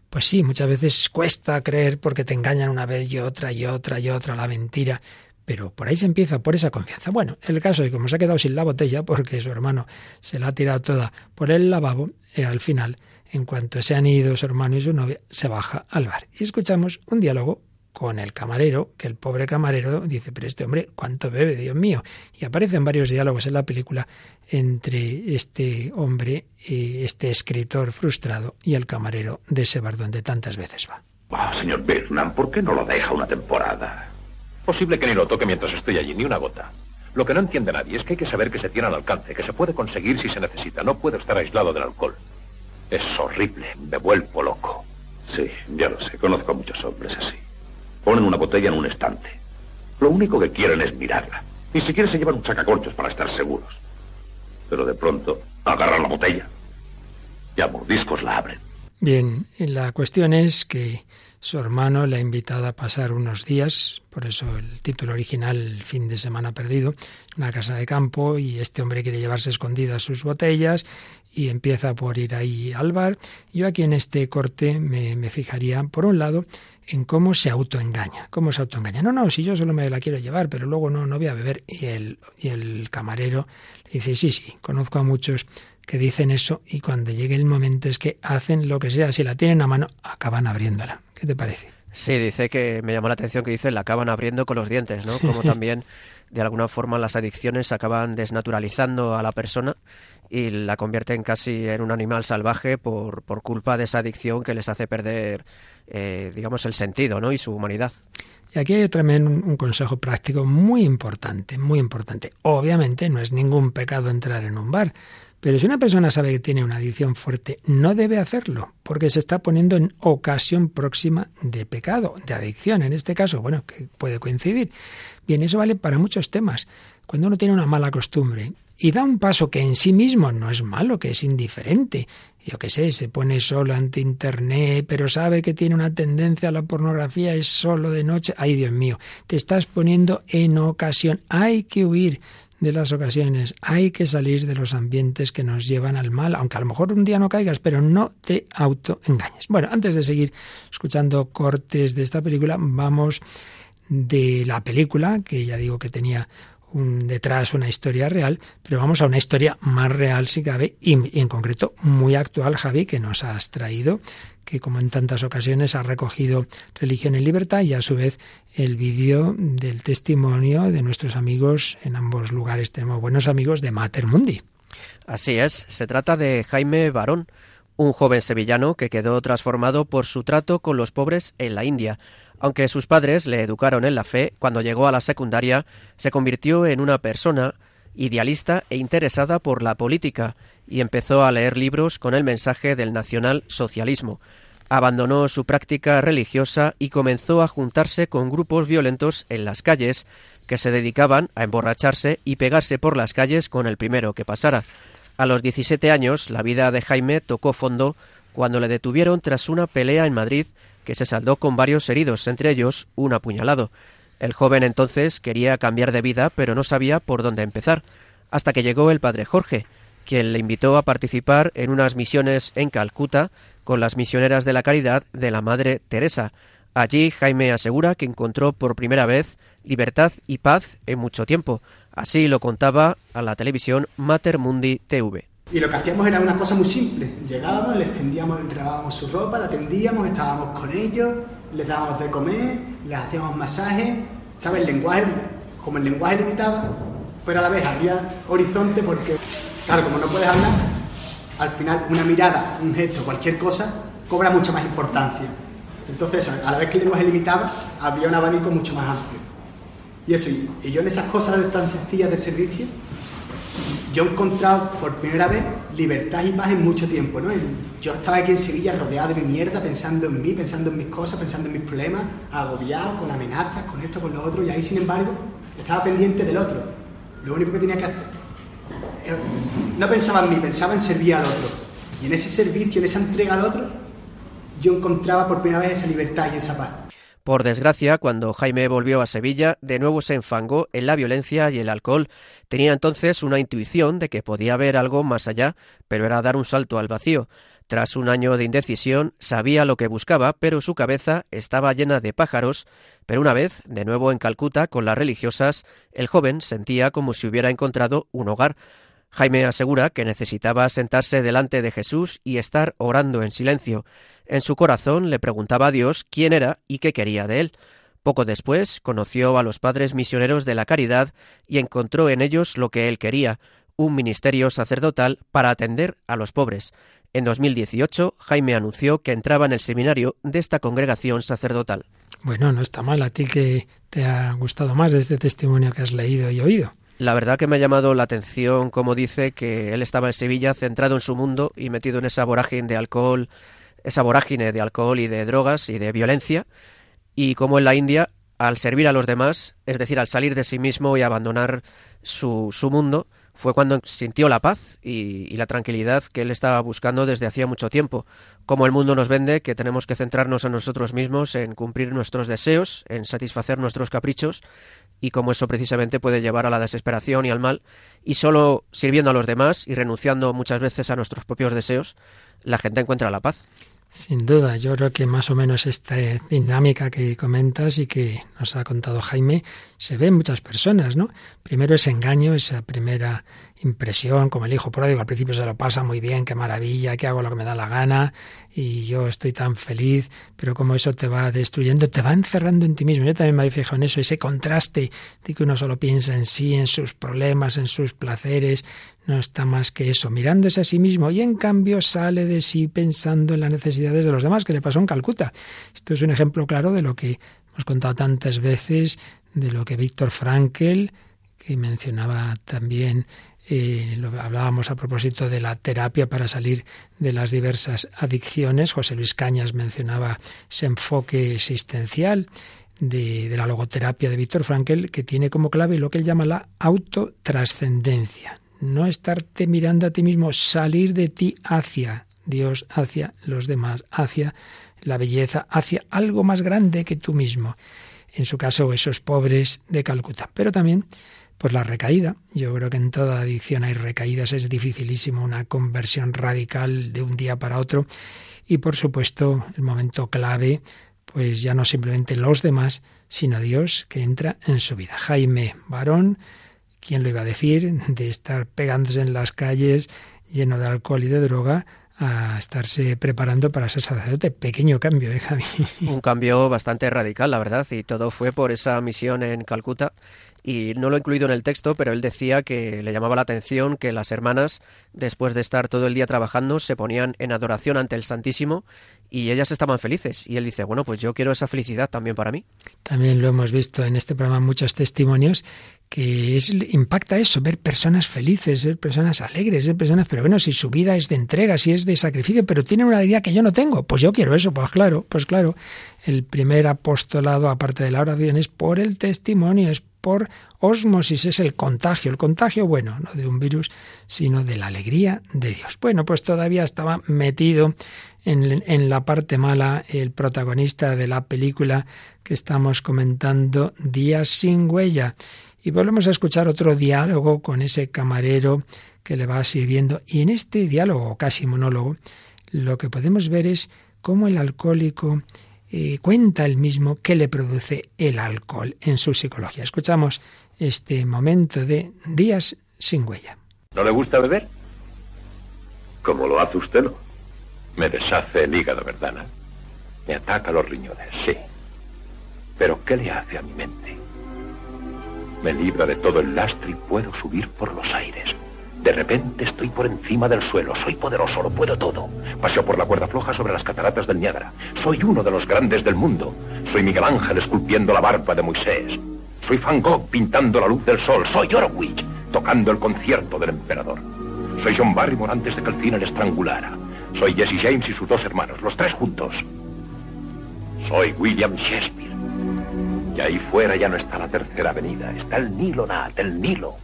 Speaker 1: Pues sí, muchas veces cuesta creer porque te engañan una vez y otra y otra y otra la mentira, pero por ahí se empieza, por esa confianza. Bueno, el caso es que como se ha quedado sin la botella porque su hermano se la ha tirado toda por el lavabo, y al final, en cuanto se han ido su hermano y su novia, se baja al bar. Y escuchamos un diálogo con el camarero, que el pobre camarero dice, pero este hombre, ¿cuánto bebe, Dios mío? Y aparecen varios diálogos en la película entre este hombre, este escritor frustrado y el camarero de ese bar donde tantas veces va.
Speaker 8: Ah, señor Birnam, ¿por qué no lo deja una temporada?
Speaker 6: Posible que ni lo toque mientras estoy allí, ni una gota. Lo que no entiende nadie es que hay que saber que se tiene al alcance, que se puede conseguir si se necesita. No puedo estar aislado del alcohol. Es horrible, me vuelvo loco.
Speaker 8: Sí, ya lo sé, conozco a muchos hombres así. Ponen una botella en un estante. Lo único que quieren es mirarla. Ni siquiera se llevan un sacacorchos para estar seguros. Pero de pronto agarran la botella y a mordiscos la abren.
Speaker 1: Bien, la cuestión es que su hermano le ha invitado a pasar unos días, por eso el título original, Fin de Semana Perdido, una casa de campo, y este hombre quiere llevarse escondidas sus botellas y empieza por ir ahí al bar. Yo aquí en este corte me fijaría, por un lado, en cómo se autoengaña. ¿Cómo se autoengaña? No, no, si yo solo me la quiero llevar, pero luego no, no voy a beber. Y el, y el camarero le dice, sí, sí, conozco a muchos que dicen eso y cuando llegue el momento es que hacen lo que sea, si la tienen a mano, acaban abriéndola. ¿Qué te parece?
Speaker 3: Sí, dice que me llamó la atención que dice la acaban abriendo con los dientes, ¿no? Como también de alguna forma las adicciones acaban desnaturalizando a la persona y la convierten casi en un animal salvaje por, por culpa de esa adicción que les hace perder, eh, digamos, el sentido ¿no? y su humanidad.
Speaker 1: Y aquí hay también un, consejo práctico muy importante, muy importante. Obviamente no es ningún pecado entrar en un bar, pero si una persona sabe que tiene una adicción fuerte, no debe hacerlo, porque se está poniendo en ocasión próxima de pecado, de adicción. En este caso, bueno, que puede coincidir. Bien, eso vale para muchos temas. Cuando uno tiene una mala costumbre y da un paso que en sí mismo no es malo, que es indiferente, yo qué sé, se pone solo ante Internet, pero sabe que tiene una tendencia a la pornografía, es solo de noche, ay Dios mío, te estás poniendo en ocasión, hay que huir de las ocasiones, hay que salir de los ambientes que nos llevan al mal, aunque a lo mejor un día no caigas, pero no te autoengañes. Bueno, antes de seguir escuchando cortes de esta película, vamos de la película, que ya digo que tenía un, detrás una historia real, pero vamos a una historia más real si cabe y, en concreto muy actual, Javi, que nos has traído, que como en tantas ocasiones ha recogido Religión en Libertad y a su vez el vídeo del testimonio de nuestros amigos en ambos lugares. Tenemos buenos amigos de Mater Mundi.
Speaker 3: Así es, se trata de Jaime Barón, un joven sevillano que quedó transformado por su trato con los pobres en la India. Aunque sus padres le educaron en la fe, cuando llegó a la secundaria se convirtió en una persona idealista e interesada por la política, y empezó a leer libros con el mensaje del nacional socialismo. Abandonó su práctica religiosa y comenzó a juntarse con grupos violentos en las calles que se dedicaban a emborracharse y pegarse por las calles con el primero que pasara. A los 17 años, la vida de Jaime tocó fondo cuando le detuvieron tras una pelea en Madrid que se saldó con varios heridos, entre ellos un apuñalado. El joven entonces quería cambiar de vida, pero no sabía por dónde empezar, hasta que llegó el padre Jorge, quien le invitó a participar en unas misiones en Calcuta con las misioneras de la caridad de la Madre Teresa. Allí Jaime asegura que encontró por primera vez libertad y paz en mucho tiempo. Así lo contaba a la televisión Mater Mundi TV.
Speaker 9: Y lo que hacíamos era una cosa muy simple. Llegábamos, les tendíamos, entregábamos su ropa, la tendíamos, estábamos con ellos, les dábamos de comer, les hacíamos masajes. ¿Sabes? El lenguaje, como el lenguaje limitaba, pero a la vez había horizonte porque, claro, como no puedes hablar, al final una mirada, un gesto, cualquier cosa, cobra mucha más importancia. Entonces, a la vez que el lenguaje limitaba, había un abanico mucho más amplio. Y eso, y yo en esas cosas tan sencillas del servicio, yo he encontrado por primera vez libertad y paz en mucho tiempo, ¿no? Yo estaba aquí en Sevilla rodeado de mi mierda, pensando en mí, pensando en mis cosas, pensando en mis problemas, agobiado, con amenazas, con esto, con lo otro, y ahí, sin embargo, estaba pendiente del otro. Lo único que tenía que hacer... No pensaba en mí, pensaba en servir al otro. Y en ese servicio, en esa entrega al otro, yo encontraba por primera vez esa libertad y esa paz.
Speaker 3: Por desgracia, cuando Jaime volvió a Sevilla, de nuevo se enfangó en la violencia y el alcohol. Tenía entonces una intuición de que podía haber algo más allá, pero era dar un salto al vacío. Tras un año de indecisión, sabía lo que buscaba, pero su cabeza estaba llena de pájaros. Pero una vez, de nuevo en Calcuta, con las religiosas, el joven sentía como si hubiera encontrado un hogar. Jaime asegura que necesitaba sentarse delante de Jesús y estar orando en silencio. En su corazón le preguntaba a Dios quién era y qué quería de él. Poco después conoció a los padres misioneros de la caridad y encontró en ellos lo que él quería, un ministerio sacerdotal para atender a los pobres. En 2018, Jaime anunció que entraba en el seminario de esta congregación sacerdotal.
Speaker 1: Bueno, no está mal a ti que te ha gustado más este testimonio que has leído y oído.
Speaker 3: La verdad que me ha llamado la atención como dice que él estaba en Sevilla centrado en su mundo y metido en esa vorágine de alcohol, esa vorágine de alcohol y de drogas y de violencia, y como en la India, al servir a los demás, es decir, al salir de sí mismo y abandonar su, su mundo, fue cuando sintió la paz y, y, la tranquilidad que él estaba buscando desde hacía mucho tiempo. Como el mundo nos vende que tenemos que centrarnos en nosotros mismos, en cumplir nuestros deseos, en satisfacer nuestros caprichos, y como eso precisamente puede llevar a la desesperación y al mal, y solo sirviendo a los demás y renunciando muchas veces a nuestros propios deseos, la gente encuentra la paz.
Speaker 1: Sin duda, yo creo que más o menos esta dinámica que comentas y que nos ha contado Jaime se ve en muchas personas, ¿no? Primero ese engaño, esa primera impresión, como el hijo pródigo, al principio se lo pasa muy bien, qué maravilla, que hago lo que me da la gana y yo estoy tan feliz, pero como eso te va destruyendo, te va encerrando en ti mismo. Yo también me he fijado en eso, ese contraste de que uno solo piensa en sí, en sus problemas, en sus placeres, no está más que eso, mirándose a sí mismo y en cambio sale de sí pensando en las necesidades de los demás, que le pasó en Calcuta. Esto es un ejemplo claro de lo que hemos contado tantas veces, de lo que Víctor Frankel, que mencionaba también eh, hablábamos a propósito de la terapia para salir de las diversas adicciones. José Luis Cañas mencionaba ese enfoque existencial de, de la logoterapia de Víctor Frankel, que tiene como clave lo que él llama la autotrascendencia no estarte mirando a ti mismo, salir de ti hacia Dios, hacia los demás, hacia la belleza, hacia algo más grande que tú mismo. En su caso, esos pobres de Calcuta. Pero también, pues la recaída. Yo creo que en toda adicción hay recaídas, es dificilísimo una conversión radical de un día para otro. Y por supuesto, el momento clave, pues ya no simplemente los demás, sino Dios que entra en su vida. Jaime Barón, ¿quién lo iba a decir? De estar pegándose en las calles lleno de alcohol y de droga a estarse preparando para ser sacerdote. Pequeño cambio, ¿eh, Javi?
Speaker 3: Un cambio bastante radical, la verdad, y todo fue por esa misión en Calcuta. Y no lo he incluido en el texto, pero él decía que le llamaba la atención que las hermanas, después de estar todo el día trabajando, se ponían en adoración ante el Santísimo y ellas estaban felices. Y él dice, bueno, pues yo quiero esa felicidad también para mí.
Speaker 1: También lo hemos visto en este programa muchos testimonios que es, impacta eso, ver personas felices, ver personas alegres, ver personas, pero bueno, si su vida es de entrega, si es de sacrificio, pero tienen una alegría que yo no tengo, pues yo quiero eso, pues claro, pues claro, el primer apostolado, aparte de la oración, es por el testimonio, es por osmosis, es el contagio, el contagio, bueno, no de un virus, sino de la alegría de Dios. Bueno, pues todavía estaba metido en, en, la parte mala el protagonista de la película que estamos comentando, Días sin huella. Y volvemos a escuchar otro diálogo con ese camarero que le va sirviendo. Y en este diálogo, casi monólogo, lo que podemos ver es cómo el alcohólico eh, cuenta el mismo qué le produce el alcohol en su psicología. Escuchamos este momento de días sin huella.
Speaker 6: ¿No le gusta beber?
Speaker 8: ¿Cómo lo hace usted, no?
Speaker 6: Me deshace el hígado, ¿verdad? Me ataca los riñones, sí. Pero ¿qué le hace a mi mente? Me libra de todo el lastre y puedo subir por los aires. De repente estoy por encima del suelo. Soy poderoso, lo puedo todo. Paseo por la cuerda floja sobre las cataratas del Niágara. Soy uno de los grandes del mundo. Soy Miguel Ángel esculpiendo la barba de Moisés. Soy Van Gogh pintando la luz del sol. Soy Orwich tocando el concierto del emperador. Soy John Barrymore antes de que el cine le estrangulara. Soy Jesse James y sus dos hermanos, los tres juntos. Soy William Shakespeare. Y ahí fuera ya no está la tercera avenida, está el Nilo Nat, el Nilo.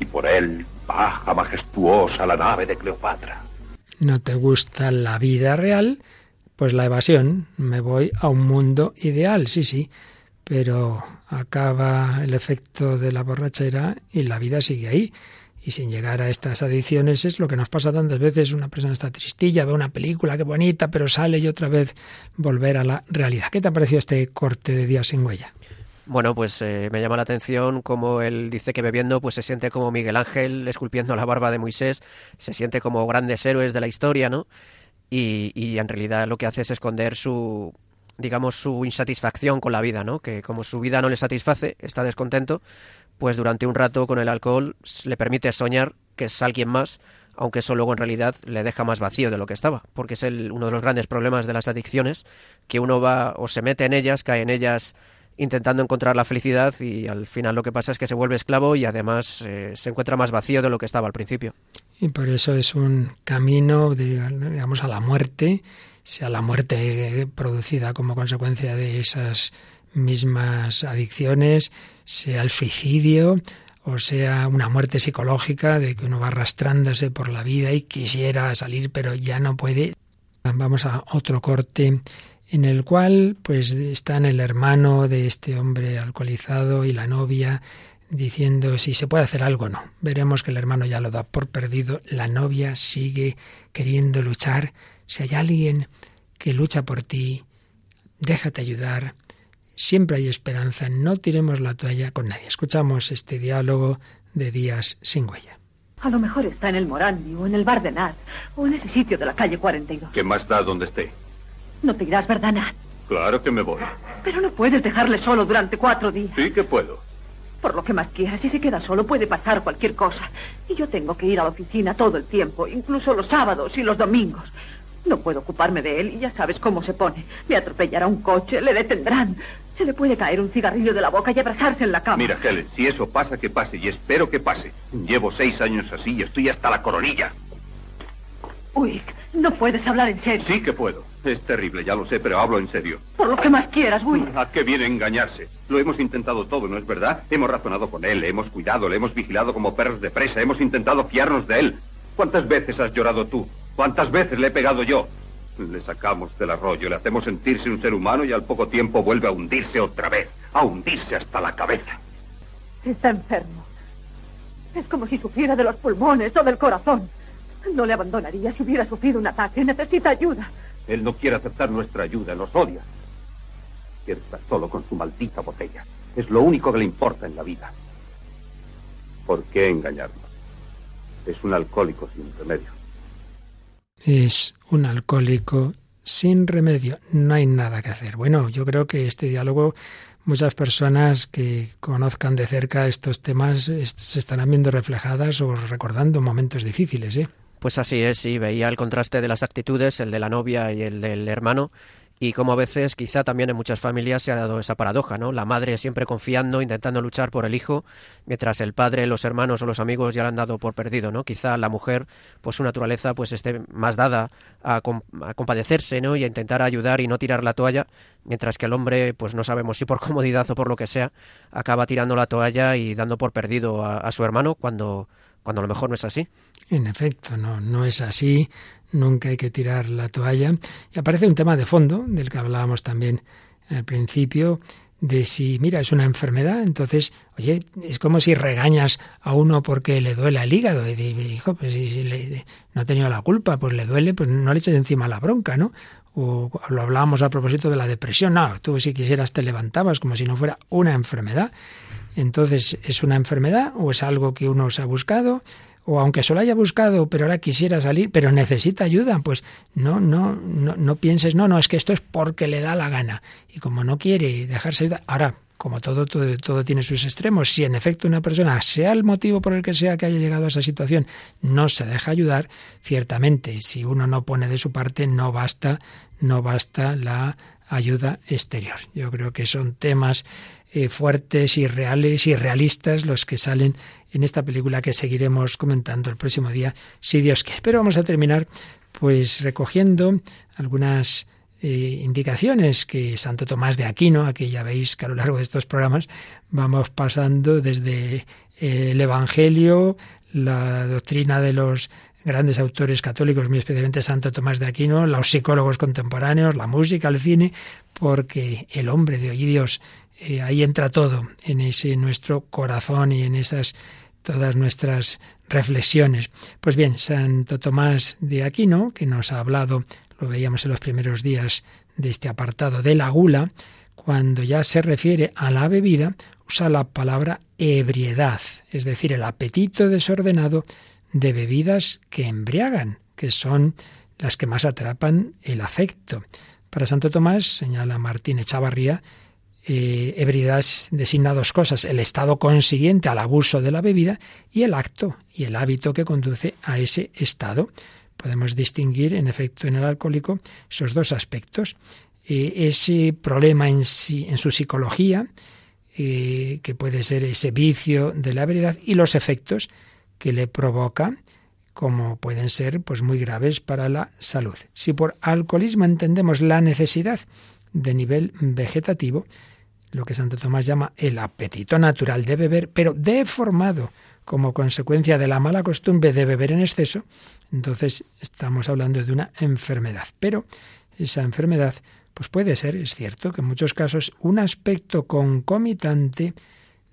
Speaker 6: Y por él baja majestuosa la nave de Cleopatra.
Speaker 1: ¿No te gusta la vida real? Pues la evasión. Me voy a un mundo ideal, sí, sí. Pero acaba el efecto de la borrachera y la vida sigue ahí. Y sin llegar a estas adicciones es lo que nos pasa tantas veces. Una persona está tristilla, ve una película, qué bonita, pero sale y otra vez volver a la realidad. ¿Qué te ha parecido este corte de Días sin huella?
Speaker 3: Bueno, pues eh, me llama la atención como él dice que bebiendo pues se siente como Miguel Ángel esculpiendo la barba de Moisés, se siente como grandes héroes de la historia, ¿no? Y, y en realidad lo que hace es esconder su, digamos, su insatisfacción con la vida, ¿no? Que como su vida no le satisface, está descontento, pues durante un rato con el alcohol le permite soñar que es alguien más, aunque eso luego en realidad le deja más vacío de lo que estaba, porque es el, uno de los grandes problemas de las adicciones, que uno va o se mete en ellas, cae en ellas intentando encontrar la felicidad y al final lo que pasa es que se vuelve esclavo y además eh, se encuentra más vacío de lo que estaba al principio.
Speaker 1: Y por eso es un camino, digamos, a la muerte, sea la muerte producida como consecuencia de esas mismas adicciones, sea el suicidio o sea una muerte psicológica de que uno va arrastrándose por la vida y quisiera salir pero ya no puede. Vamos a otro corte en el cual pues están el hermano de este hombre alcoholizado y la novia diciendo si se puede hacer algo o no. Veremos que el hermano ya lo da por perdido, la novia sigue queriendo luchar. Si hay alguien que lucha por ti, déjate ayudar. Siempre hay esperanza, no tiremos la toalla con nadie. Escuchamos este diálogo de Días sin huella.
Speaker 5: A lo mejor está en el Morandi o en el Bar de Nat o en ese sitio de la calle 42.
Speaker 7: ¿Qué más da donde esté?
Speaker 5: No te irás, ¿verdad, Nat?
Speaker 7: Claro que me voy.
Speaker 5: Pero no puedes dejarle solo durante cuatro días.
Speaker 7: Sí que puedo.
Speaker 5: Por lo que más quieras, si se queda solo puede pasar cualquier cosa. Y yo tengo que ir a la oficina todo el tiempo, incluso los sábados y los domingos. No puedo ocuparme de él y ya sabes cómo se pone. Le atropellará un coche, le detendrán. Se le puede caer un cigarrillo de la boca y abrazarse en la cama.
Speaker 7: Mira, Helen, si eso pasa, que pase y espero que pase. Llevo seis años así y estoy hasta la coronilla.
Speaker 5: Uy, no puedes hablar en serio.
Speaker 7: Sí que puedo. Es terrible, ya lo sé, pero hablo en serio.
Speaker 5: Por lo que más quieras, Will.
Speaker 7: ¿A qué viene engañarse? Lo hemos intentado todo, ¿no es verdad? Hemos razonado con él, le hemos cuidado, le hemos vigilado como perros de presa, hemos intentado fiarnos de él. ¿Cuántas veces has llorado tú? ¿Cuántas veces le he pegado yo? Le sacamos del arroyo, le hacemos sentirse un ser humano y al poco tiempo vuelve a hundirse otra vez, a hundirse hasta la cabeza.
Speaker 5: Está enfermo. Es como si sufriera de los pulmones o del corazón. No le abandonaría si hubiera sufrido un ataque. Necesita ayuda.
Speaker 7: Él no quiere aceptar nuestra ayuda, nos odia. Quiere estar solo con su maldita botella. Es lo único que le importa en la vida. ¿Por qué engañarnos? Es un alcohólico sin remedio.
Speaker 1: Es un alcohólico sin remedio. No hay nada que hacer. Bueno, yo creo que este diálogo muchas personas que conozcan de cerca estos temas se estarán viendo reflejadas o recordando momentos difíciles, ¿eh?
Speaker 3: Pues así es, y veía el contraste de las actitudes, el de la novia y el del hermano, y como a veces quizá también en muchas familias se ha dado esa paradoja, ¿no? La madre siempre confiando, intentando luchar por el hijo, mientras el padre, los hermanos o los amigos ya lo han dado por perdido, ¿no? Quizá la mujer, pues su naturaleza pues esté más dada a, compadecerse, ¿no? Y a intentar ayudar y no tirar la toalla, mientras que el hombre, pues no sabemos si por comodidad o por lo que sea, acaba tirando la toalla y dando por perdido a, a su hermano cuando cuando a lo mejor no es así.
Speaker 1: En efecto, no, no es así nunca hay que tirar la toalla. Y aparece un tema de fondo, del que hablábamos también al principio, de si, mira, es una enfermedad, entonces, oye, es como si regañas a uno porque le duele el hígado. Y hijo, pues si, no ha tenido la culpa, pues le duele, pues no le eches encima la bronca, ¿no? O lo hablábamos a propósito de la depresión. No, tú si quisieras te levantabas como si no fuera una enfermedad. Entonces, ¿es una enfermedad o es algo que uno se ha buscado? o aunque solo haya buscado, pero ahora quisiera salir, pero necesita ayuda, pues no, no, no, no pienses, no, no, es que esto es porque le da la gana. Y como no quiere dejarse ayudar, ahora, como todo, todo, todo tiene sus extremos, si en efecto una persona, sea el motivo por el que sea que haya llegado a esa situación, no se deja ayudar, ciertamente, si uno no pone de su parte, no basta, no basta la ayuda exterior. Yo creo que son temas eh, fuertes y reales y realistas los que salen en esta película que seguiremos comentando el próximo día, si Dios quiere. Pero vamos a terminar pues recogiendo algunas eh, indicaciones que Santo Tomás de Aquino, aquí ya veis que a lo largo de estos programas vamos pasando desde el Evangelio, la doctrina de los grandes autores católicos, muy especialmente Santo Tomás de Aquino, los psicólogos contemporáneos, la música, el cine, porque el hombre de hoy Dios, eh, ahí entra todo, en ese nuestro corazón y en esas todas nuestras reflexiones. Pues bien, Santo Tomás de Aquino, que nos ha hablado, lo veíamos en los primeros días de este apartado de la gula, cuando ya se refiere a la bebida, usa la palabra ebriedad, es decir, el apetito desordenado de bebidas que embriagan, que son las que más atrapan el afecto. Para Santo Tomás, señala Martín Echavarría, eh, designa dos cosas, el estado consiguiente al abuso de la bebida y el acto y el hábito que conduce a ese estado. Podemos distinguir, en efecto, en el alcohólico esos dos aspectos. Eh, ese problema en, sí, en su psicología, eh, que puede ser ese vicio de la ebriedad, y los efectos que le provoca, como pueden ser pues muy graves para la salud. Si por alcoholismo entendemos la necesidad de nivel vegetativo, lo que Santo Tomás llama el apetito natural de beber, pero deformado como consecuencia de la mala costumbre de beber en exceso, entonces estamos hablando de una enfermedad. Pero esa enfermedad, pues puede ser, es cierto, que en muchos casos un aspecto concomitante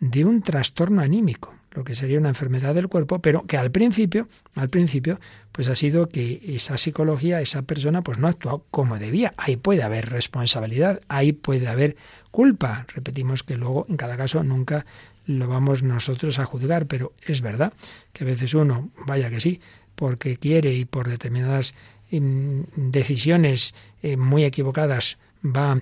Speaker 1: de un trastorno anímico, lo que sería una enfermedad del cuerpo, pero que al principio, al principio, pues ha sido que esa psicología, esa persona, pues no ha actuado como debía. Ahí puede haber responsabilidad, ahí puede haber culpa. Repetimos que luego, en cada caso, nunca lo vamos nosotros a juzgar, pero es verdad que a veces uno, vaya que sí, porque quiere y por determinadas mm, decisiones eh, muy equivocadas va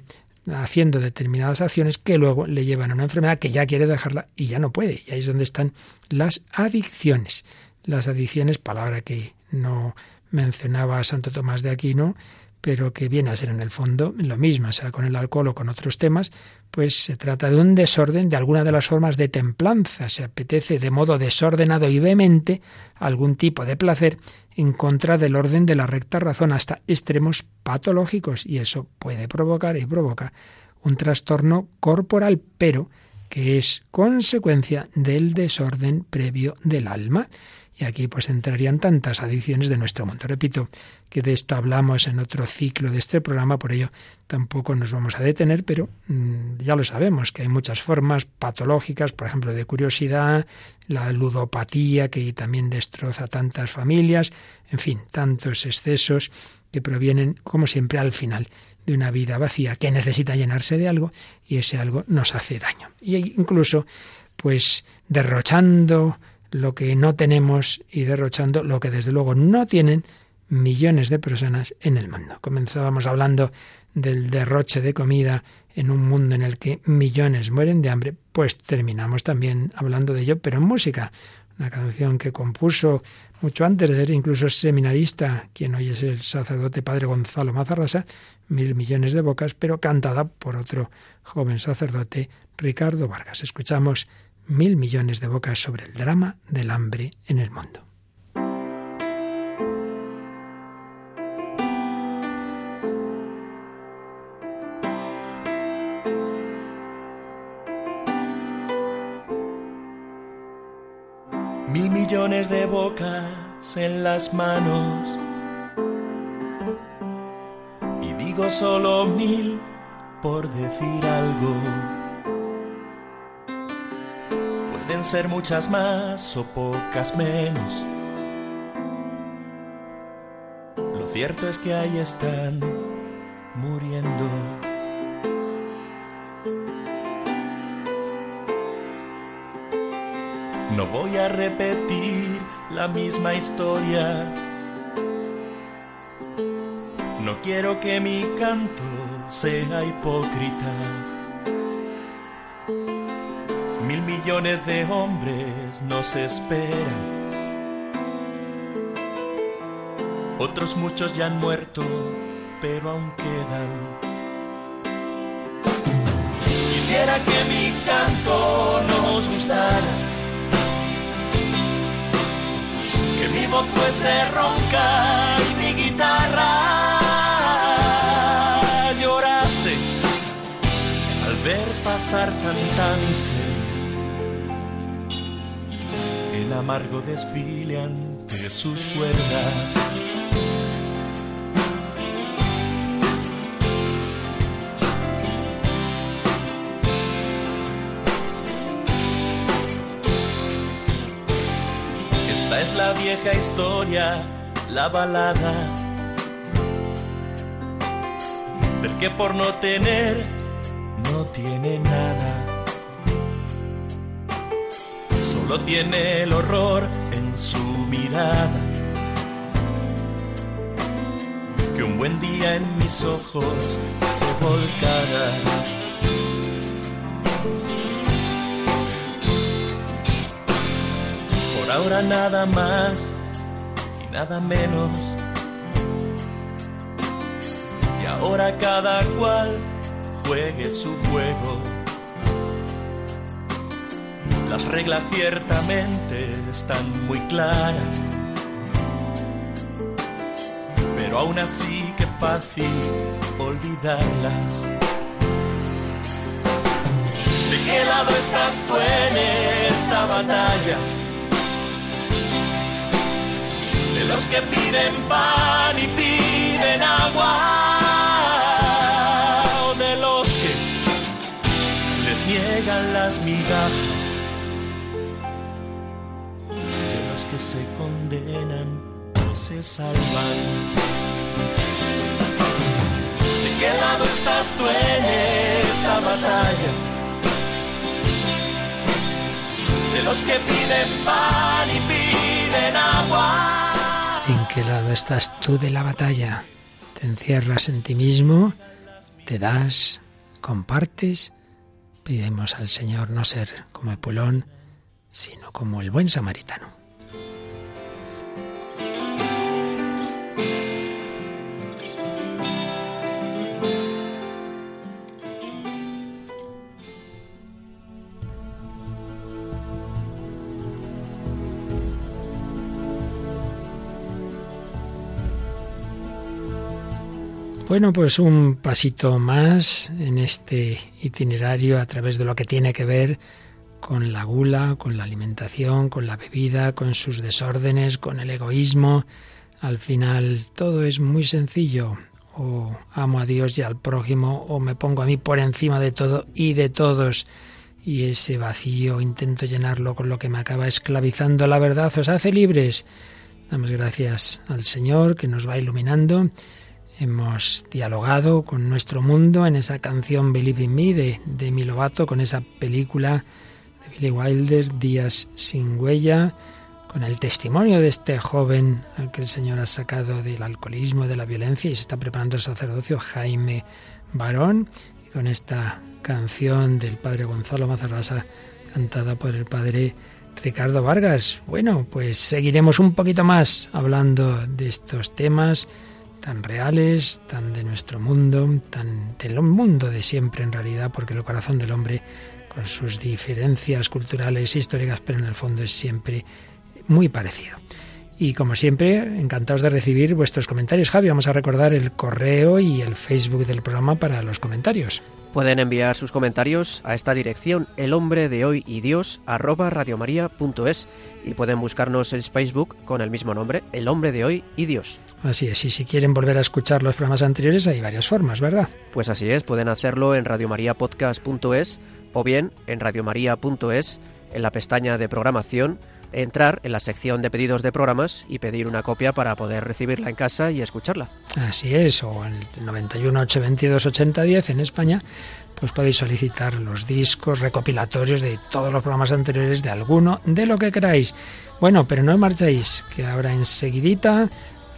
Speaker 1: haciendo determinadas acciones que luego le llevan a una enfermedad que ya quiere dejarla y ya no puede. Y ahí es donde están las adicciones. Las adicciones, palabra que no mencionaba Santo Tomás de Aquino, pero que viene a ser en el fondo lo mismo, sea con el alcohol o con otros temas, pues se trata de un desorden de alguna de las formas de templanza. Se apetece de modo desordenado y vehemente algún tipo de placer en contra del orden de la recta razón hasta extremos patológicos y eso puede provocar y provoca un trastorno corporal, pero que es consecuencia del desorden previo del alma. Y aquí pues entrarían tantas adicciones de nuestro mundo. Repito que de esto hablamos en otro ciclo de este programa, por ello tampoco nos vamos a detener, pero mm, ya lo sabemos, que hay muchas formas patológicas, por ejemplo, de curiosidad, la ludopatía, que también destroza tantas familias, en fin, tantos excesos que provienen, como siempre, al final de una vida vacía que necesita llenarse de algo y ese algo nos hace daño. Y incluso, pues, derrochando lo que no tenemos y derrochando lo que desde luego no tienen millones de personas en el mundo. Comenzábamos hablando del derroche de comida en un mundo en el que millones mueren de hambre, pues terminamos también hablando de ello, pero en música. Una canción que compuso mucho antes de ser incluso seminarista, quien hoy es el sacerdote padre Gonzalo Mazarrasa, Mil Millones de Bocas, pero cantada por otro joven sacerdote, Ricardo Vargas. Escuchamos Mil Millones de Bocas sobre el drama del hambre en el mundo.
Speaker 10: Mil millones de bocas en las manos y digo solo mil por decir algo. Pueden ser muchas más o pocas menos. Lo cierto es que ahí están muriendo. No voy a repetir la misma historia. No quiero que mi canto sea hipócrita. Mil millones de hombres nos esperan. Otros muchos ya han muerto, pero aún quedan. Quisiera que mi canto nos gustara mi voz fuese ronca y mi guitarra llorase al ver pasar tanta miseria. Amargo desfile ante sus cuerdas. es la vieja historia, la balada del que por no tener no tiene nada. Solo tiene el horror en su mirada. Que un buen día en mis ojos se volcara. ahora nada más y nada menos. Y ahora cada cual juegue su juego. Las reglas ciertamente están muy claras. Pero aún así que fácil olvidarlas. ¿De qué lado estás tú en esta batalla? los que piden pan y piden agua, de los que les niegan las migajas, que se condenan o se salvan. ¿De qué lado estás tú en esta batalla? De los que piden pan y piden agua
Speaker 1: ¿En qué lado estás tú de la batalla? ¿Te encierras en ti mismo? ¿Te das? ¿Compartes? Pidemos al Señor no ser como Epulón, sino como el buen samaritano. Bueno, pues un pasito más en este itinerario a través de lo que tiene que ver con la gula, con la alimentación, con la bebida, con sus desórdenes, con el egoísmo. Al final todo es muy sencillo. O amo a Dios y al prójimo, o me pongo a mí por encima de todo y de todos. Y ese vacío intento llenarlo con lo que me acaba esclavizando. La verdad os hace libres. Damos gracias al Señor que nos va iluminando Hemos dialogado con nuestro mundo en esa canción Believe in Me de, de Lovato, con esa película de Billy Wilder, Días sin huella, con el testimonio de este joven al que el Señor ha sacado del alcoholismo, de la violencia y se está preparando el sacerdocio, Jaime Barón. y con esta canción del padre Gonzalo Mazarrasa cantada por el padre Ricardo Vargas. Bueno, pues seguiremos un poquito más hablando de estos temas tan reales, tan de nuestro mundo, tan del mundo de siempre en realidad, porque el corazón del hombre, con sus diferencias culturales e históricas, pero en el fondo es siempre muy parecido. Y como siempre, encantados de recibir vuestros comentarios. Javi, vamos a recordar el correo y el Facebook del programa para los comentarios.
Speaker 3: Pueden enviar sus comentarios a esta dirección, el hombre de hoy y Dios, arroba radiomaria.es y pueden buscarnos en Facebook con el mismo nombre, el hombre de hoy y Dios.
Speaker 1: Así es, y si quieren volver a escuchar los programas anteriores hay varias formas, ¿verdad?
Speaker 3: Pues así es, pueden hacerlo en radiomariapodcast.es o bien en radiomaria.es en la pestaña de programación entrar en la sección de pedidos de programas y pedir una copia para poder recibirla en casa y escucharla.
Speaker 1: Así es, o en el 91 822 8010 en España, pues podéis solicitar los discos recopilatorios de todos los programas anteriores de alguno, de lo que queráis. Bueno, pero no marchéis, que ahora enseguidita,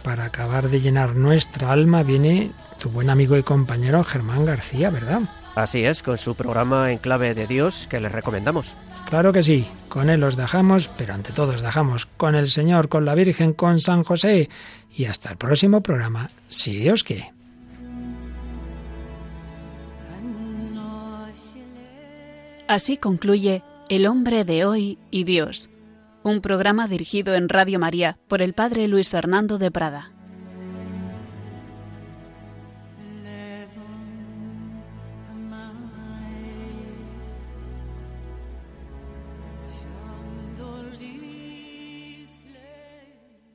Speaker 1: para acabar de llenar nuestra alma, viene tu buen amigo y compañero Germán García, ¿verdad?
Speaker 3: Así es, con su programa En Clave de Dios que les recomendamos.
Speaker 1: Claro que sí, con Él os dejamos, pero ante todo os dejamos con el Señor, con la Virgen, con San José y hasta el próximo programa, si Dios quiere.
Speaker 2: Así concluye El hombre de hoy y Dios, un programa dirigido en Radio María por el Padre Luis Fernando de Prada.